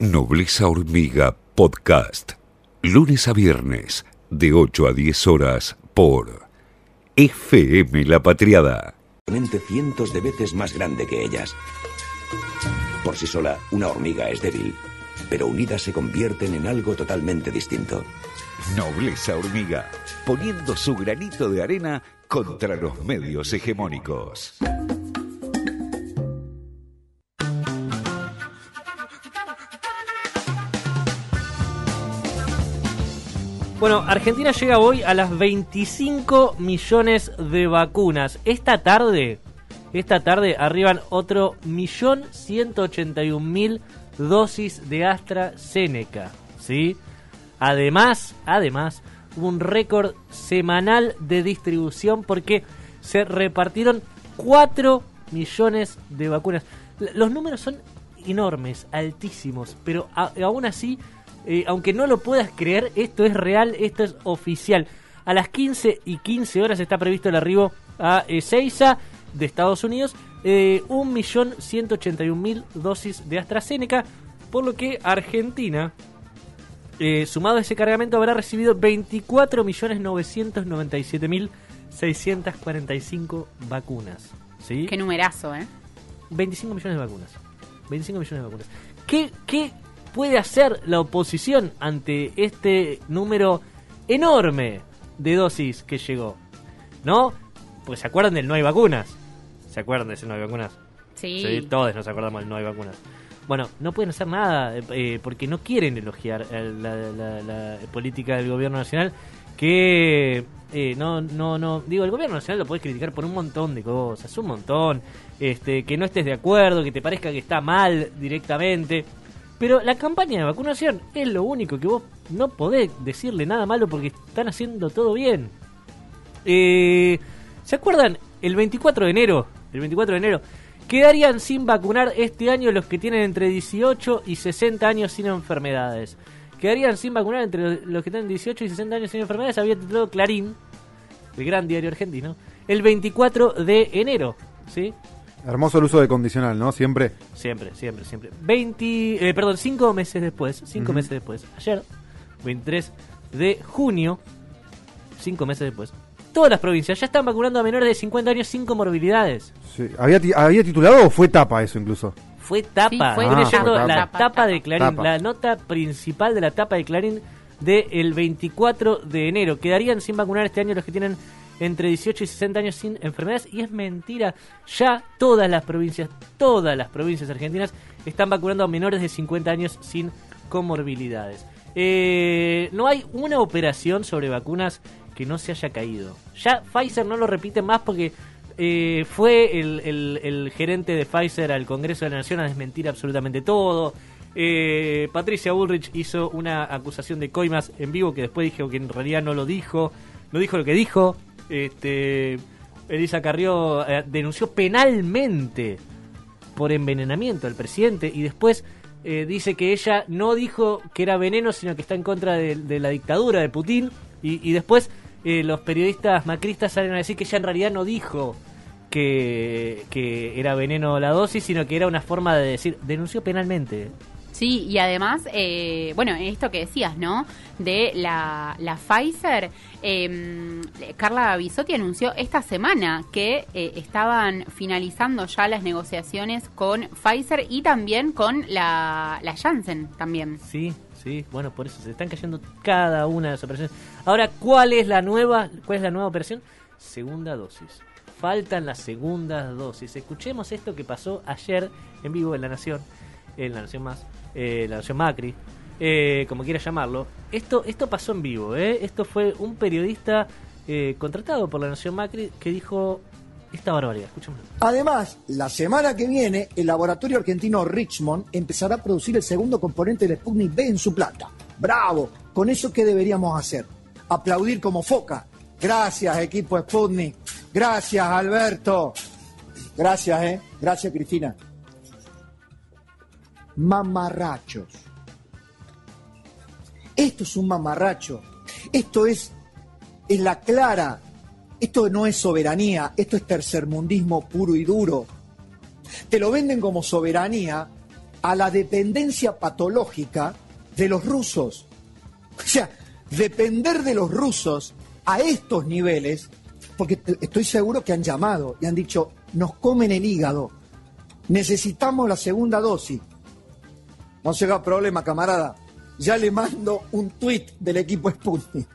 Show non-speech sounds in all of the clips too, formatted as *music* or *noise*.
Nobleza Hormiga Podcast. Lunes a viernes, de 8 a 10 horas, por FM La Patriada. cientos de veces más grande que ellas. Por sí sola, una hormiga es débil, pero unidas se convierten en algo totalmente distinto. Nobleza Hormiga, poniendo su granito de arena contra los medios hegemónicos. Bueno, Argentina llega hoy a las 25 millones de vacunas. Esta tarde, esta tarde arriban otro millón 181 mil dosis de AstraZeneca, ¿sí? Además, además, un récord semanal de distribución porque se repartieron 4 millones de vacunas. Los números son enormes, altísimos, pero aún así eh, aunque no lo puedas creer, esto es real, esto es oficial. A las 15 y 15 horas está previsto el arribo a Ezeiza de Estados Unidos. Eh, 1.181.000 dosis de AstraZeneca, por lo que Argentina, eh, sumado a ese cargamento, habrá recibido 24.997.645 vacunas. ¿sí? Qué numerazo, ¿eh? 25 millones de vacunas. 25 millones de vacunas. ¿Qué, qué puede hacer la oposición ante este número enorme de dosis que llegó? ¿No? Pues se acuerdan del no hay vacunas. ¿Se acuerdan de ese no hay vacunas? Sí. todos nos acordamos del no hay vacunas. Bueno, no pueden hacer nada eh, eh, porque no quieren elogiar eh, la, política del gobierno nacional que no no no digo el gobierno nacional lo puedes criticar por un montón de cosas un montón este que no estés de acuerdo que te parezca que está mal directamente pero la campaña de vacunación es lo único que vos no podés decirle nada malo porque están haciendo todo bien. Eh, ¿Se acuerdan? El 24 de enero, el 24 de enero, quedarían sin vacunar este año los que tienen entre 18 y 60 años sin enfermedades. Quedarían sin vacunar entre los que tienen 18 y 60 años sin enfermedades, había titulado Clarín, el gran diario argentino, el 24 de enero, ¿sí? Hermoso el uso de condicional, ¿no? Siempre. Siempre, siempre, siempre. 20, eh, perdón, cinco meses después, cinco meses después, ayer, 23 de junio, cinco meses después, todas las provincias ya están vacunando a menores de 50 años sin comorbilidades. Sí. ¿Había, ¿Había titulado o fue tapa eso incluso? Fue tapa, fue ah, la tapa, de Clarín, la nota principal de la tapa de Clarín del 24 de enero. Quedarían sin vacunar este año los que tienen entre 18 y 60 años sin enfermedades y es mentira. Ya todas las provincias, todas las provincias argentinas están vacunando a menores de 50 años sin comorbilidades. Eh, no hay una operación sobre vacunas que no se haya caído. Ya Pfizer no lo repite más porque eh, fue el, gerente de Pfizer al Congreso de la Nación a desmentir absolutamente todo. Eh, Patricia Bullrich hizo una acusación de coimas en vivo que después dijo que en realidad no lo dijo. No dijo lo que dijo. Este, Elisa Carrió eh, denunció penalmente por envenenamiento al presidente y después eh, dice que ella no dijo que era veneno, sino que está en contra de, la dictadura de Putin. Y, después eh, los periodistas macristas salen a decir que ella en realidad no dijo que, que era veneno la dosis, sino que era una forma de decir, denunció penalmente. Sí, y además, eh, bueno, esto que decías, ¿no? De la, la Pfizer, eh, Carla Bisotti anunció esta semana que eh, estaban finalizando ya las negociaciones con Pfizer y también con la, la Janssen también. Sí, sí, bueno, por eso se están cayendo cada una de las operaciones. Ahora, ¿cuál es la nueva, cuál es la nueva operación? Segunda dosis. Faltan las segundas dosis. Escuchemos esto que pasó ayer en vivo en La Nación, en La Nación Más eh, la nación Macri, eh, como quiera llamarlo. Esto, esto pasó en vivo, ¿eh? Esto fue un periodista contratado por la nación Macri que dijo esta barbaridad. Escuchemos. Además, la semana que viene, el laboratorio argentino Richmond empezará a producir el segundo componente del Sputnik B en su planta. ¡Bravo! ¿Con eso qué deberíamos hacer? Aplaudir como foca. Gracias, equipo Sputnik. Gracias, Alberto. Gracias, ¿eh? Gracias, Cristina mamarrachos. Esto es un mamarracho. Esto es, es la clara. Esto no es soberanía, esto es tercermundismo puro y duro. Te lo venden como soberanía a la dependencia patológica de los rusos. O sea, depender de los rusos a estos niveles, porque estoy seguro que han llamado y han dicho, nos comen el hígado, necesitamos la segunda dosis. No se haga problema, camarada. Ya le mando un tuit del equipo Sputnik.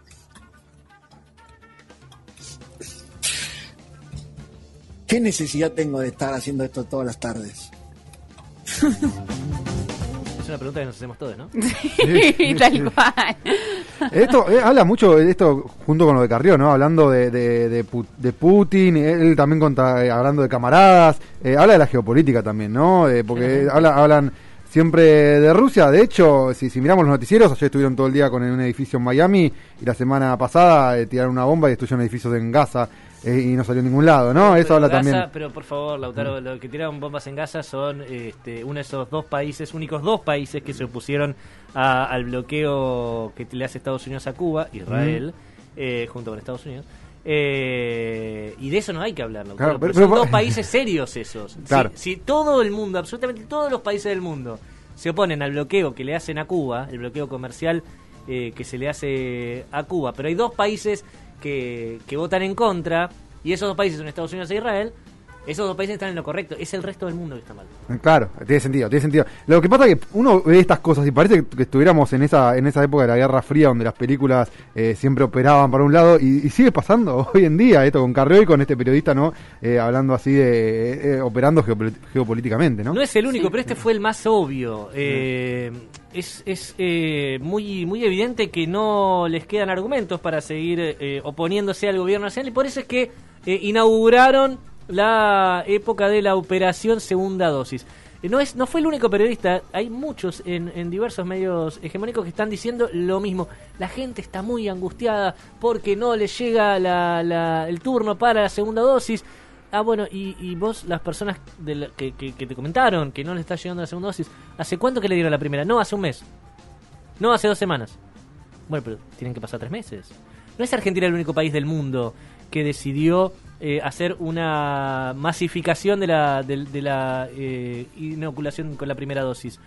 ¿Qué necesidad tengo de estar haciendo esto todas las tardes? *laughs* Es una pregunta que nos hacemos todos, ¿no? Sí, *laughs* tal cual. Esto eh, habla mucho de esto junto con lo de Carrió, ¿no? Hablando de, de, de, Pu- de Putin, él también conta, eh, hablando de camaradas, eh, habla de la geopolítica también, ¿no? Eh, porque habla, hablan siempre de Rusia. De hecho, si, si miramos los noticieros, ayer estuvieron todo el día con un edificio en Miami y la semana pasada eh, tiraron una bomba y destruyeron edificios en Gaza eh, y no salió a ningún lado, ¿no? Eso Pero habla Gaza- también. Pero por favor, Lautaro, lo que tiraron bombas en Gaza son este, uno de esos dos países, únicos dos países que se opusieron a- al bloqueo que le hace Estados Unidos a Cuba, Israel, eh, junto con Estados Unidos. Eh, de eso no hay que hablar, Lautaro, Claro, pero- son pero- dos países serios esos. *laughs* Claro. Si, si todo el mundo, absolutamente todos los países del mundo, se oponen al bloqueo que le hacen a Cuba, el bloqueo comercial eh, que se le hace a Cuba, pero hay dos países que, que votan en contra, y esos dos países son Estados Unidos e Israel, esos dos países están en lo correcto, es el resto del mundo que está mal. Claro, tiene sentido, tiene sentido. Lo que pasa es que uno ve estas cosas y parece que estuviéramos en esa en esa época de la Guerra Fría donde las películas eh, siempre operaban para un lado y, y sigue pasando *laughs* hoy en día esto con Carrió y con este periodista, ¿no? Eh, hablando así de eh, operando geopol- geopolíticamente, ¿no? No es el único, pero este fue el más obvio. Eh, es es eh, muy, muy evidente que no les quedan argumentos para seguir eh, oponiéndose al gobierno nacional y por eso es que eh, inauguraron la época de la operación segunda dosis. Eh, No, es, no fue el único periodista, hay muchos en, en diversos medios hegemónicos que están diciendo lo mismo. La gente está muy angustiada porque no les llega la- la- el turno para la segunda dosis. Ah, bueno, y, y vos, las personas que- que te comentaron que no le está llegando la segunda dosis, ¿hace cuánto que le dieron la primera? No, hace un mes. No, hace dos semanas. Bueno, pero tienen que pasar tres meses. No es Argentina el único país del mundo que decidió eh, hacer una masificación de la, de, de la eh, inoculación con la primera dosis.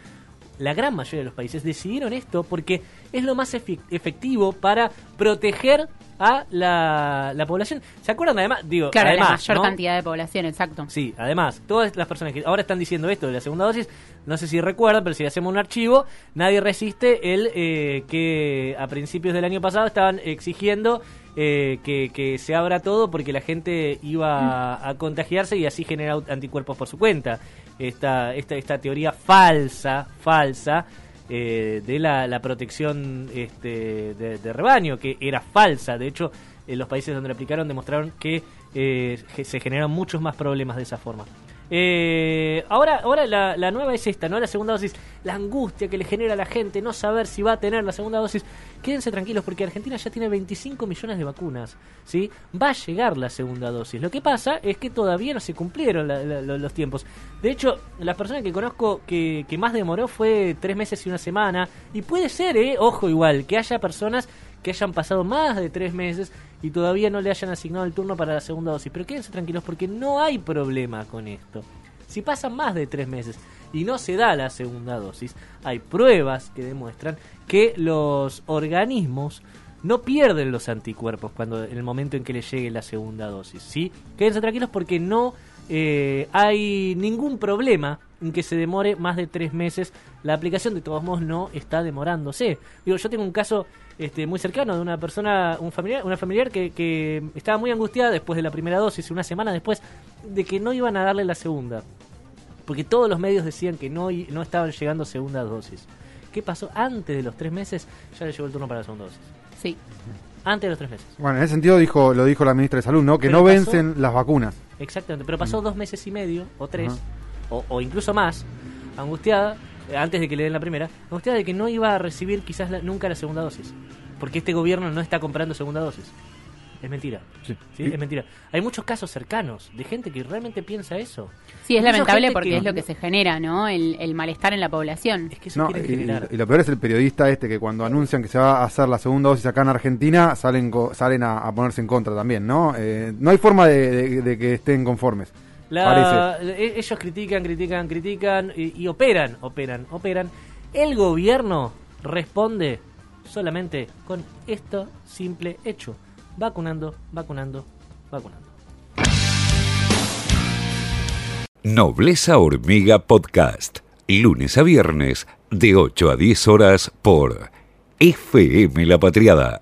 La gran mayoría de los países decidieron esto porque es lo más efectivo para proteger a la, la población. ¿Se acuerdan además? Digo, Claro, además, la mayor ¿no? cantidad de población, exacto. Sí, además, todas las personas que ahora están diciendo esto de la segunda dosis, no sé si recuerdan, pero si hacemos un archivo, nadie resiste el eh, que a principios del año pasado estaban exigiendo eh, que, que se abra todo porque la gente iba a, a contagiarse y así generar anticuerpos por su cuenta. Esta, esta, esta teoría falsa, falsa, eh, de la, la protección este, de, de rebaño, que era falsa. De hecho, en los países donde la aplicaron demostraron que eh, se generan muchos más problemas de esa forma. Eh, ahora ahora la, la nueva es esta, ¿no? La segunda dosis. La angustia que le genera a la gente no saber si va a tener la segunda dosis. Quédense tranquilos porque Argentina ya tiene 25 millones de vacunas, ¿sí? Va a llegar la segunda dosis. Lo que pasa es que todavía no se cumplieron la- la- lo- los tiempos. De hecho, las personas que conozco que, que más demoró fue tres meses y una semana. Y puede ser, ¿eh? Ojo igual, que haya personas que hayan pasado más de tres meses y todavía no le hayan asignado el turno para la segunda dosis. Pero quédense tranquilos porque no hay problema con esto. Si pasan más de tres meses y no se da la segunda dosis, hay pruebas que demuestran que los organismos no pierden los anticuerpos cuando en el momento en que les llegue la segunda dosis. ¿sí? Quédense tranquilos porque no eh, hay ningún problema que se demore más de tres meses. La aplicación de todos modos no está demorándose. Digo, yo tengo un caso este, muy cercano de una persona, un familiar, una familiar que, que estaba muy angustiada después de la primera dosis, una semana después de que no iban a darle la segunda. Porque todos los medios decían que no, no estaban llegando segundas dosis. ¿Qué pasó? Antes de los tres meses ya le llegó el turno para la segunda dosis. Sí. Antes de los tres meses. Bueno, en ese sentido dijo lo dijo la ministra de Salud, ¿no? Que Pero no pasó- vencen las vacunas. Exactamente, pero pasó dos meses y medio, o tres. O, o incluso más, angustiada, eh, antes de que le den la primera, angustiada de que no iba a recibir quizás la- nunca la segunda dosis. Porque este gobierno no está comprando segunda dosis. Es mentira. Sí. ¿sí? Es mentira. Hay muchos casos cercanos de gente que realmente piensa eso. Sí, es lamentable porque que- es lo que se genera, ¿no? El, el malestar en la población. Es que eso No, y, generar. y lo peor es el periodista este que cuando anuncian que se va a hacer la segunda dosis acá en Argentina salen co- salen a, a ponerse en contra también, ¿no? Eh, no hay forma de, de- de que estén conformes. La- e- ellos critican, critican, critican y, y operan, operan, operan. El gobierno responde solamente con esto simple hecho. Vacunando, vacunando, vacunando. Nobleza Hormiga Podcast. Lunes a viernes de 8 a 10 horas por FM La Patriada